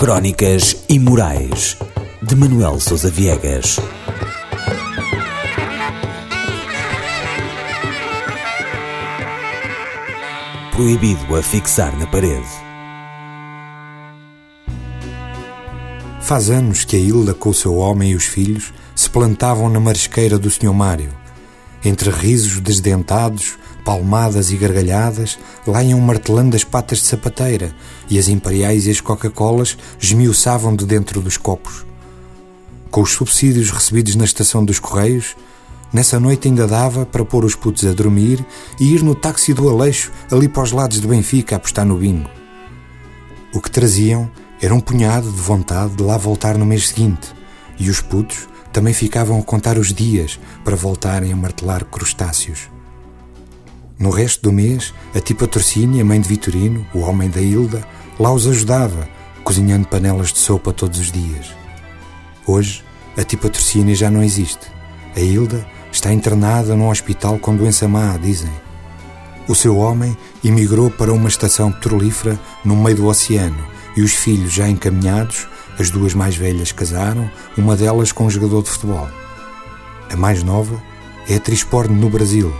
Crónicas Imorais de Manuel Sousa Viegas. Proibido a fixar na parede. Faz anos que a Hilda com o seu homem e os filhos se plantavam na marisqueira do Sr. Mário. Entre risos desdentados, palmadas e gargalhadas, lá iam martelando as patas de sapateira e as imperiais e as Coca-Colas esmiuçavam de dentro dos copos. Com os subsídios recebidos na estação dos Correios, nessa noite ainda dava para pôr os putos a dormir e ir no táxi do Aleixo, ali para os lados de Benfica, a apostar no bingo. O que traziam era um punhado de vontade de lá voltar no mês seguinte, e os putos também ficavam a contar os dias para voltarem a martelar crustáceos. No resto do mês, a tipa Torcínia, mãe de Vitorino, o homem da Hilda, lá os ajudava, cozinhando panelas de sopa todos os dias. Hoje, a tipa Torcínia já não existe. A Hilda está internada num hospital com doença má, dizem. O seu homem emigrou para uma estação petrolífera no meio do oceano e os filhos já encaminhados as duas mais velhas casaram, uma delas com um jogador de futebol. A mais nova é atriz porno no Brasil.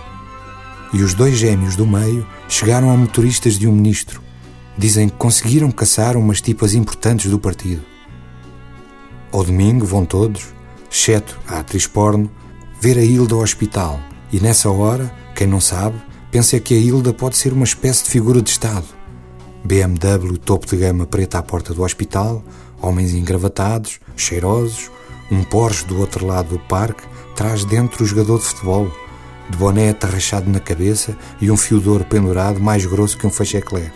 E os dois gêmeos do meio chegaram a motoristas de um ministro. Dizem que conseguiram caçar umas tipas importantes do partido. Ao domingo vão todos, exceto a atriz porno, ver a Hilda ao hospital. E nessa hora, quem não sabe, pensa que a Hilda pode ser uma espécie de figura de Estado. BMW topo de gama preta à porta do hospital, Homens engravatados, cheirosos, um Porsche do outro lado do parque traz dentro o jogador de futebol, de boné atarrachado na cabeça e um fio de ouro pendurado mais grosso que um fachecler.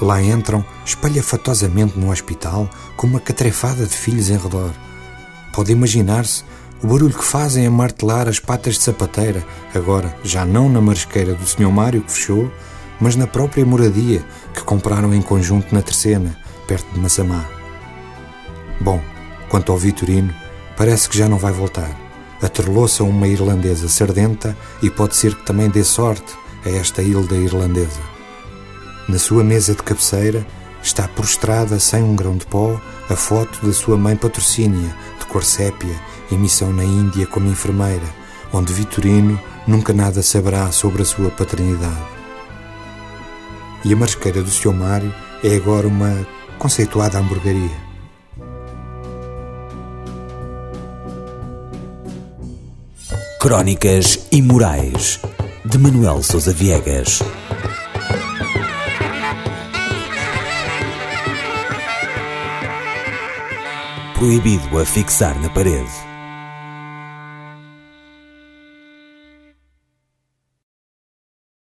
Lá entram, espalhafatosamente no hospital, com uma catrefada de filhos em redor. Pode imaginar-se o barulho que fazem a martelar as patas de sapateira, agora já não na marisqueira do Sr. Mário que fechou, mas na própria moradia que compraram em conjunto na terceira, perto de Massamá. Bom, quanto ao Vitorino, parece que já não vai voltar. Atrelou-se a uma irlandesa sardenta e pode ser que também dê sorte a esta ilha irlandesa. Na sua mesa de cabeceira está prostrada sem um grão de pó a foto da sua mãe patrocínia, de cor sépia, em missão na Índia como enfermeira, onde Vitorino nunca nada saberá sobre a sua paternidade. E a marisqueira do Sr. Mário é agora uma conceituada hamburgueria. Crónicas Imorais de Manuel Sousa Viegas. Proibido a fixar na parede.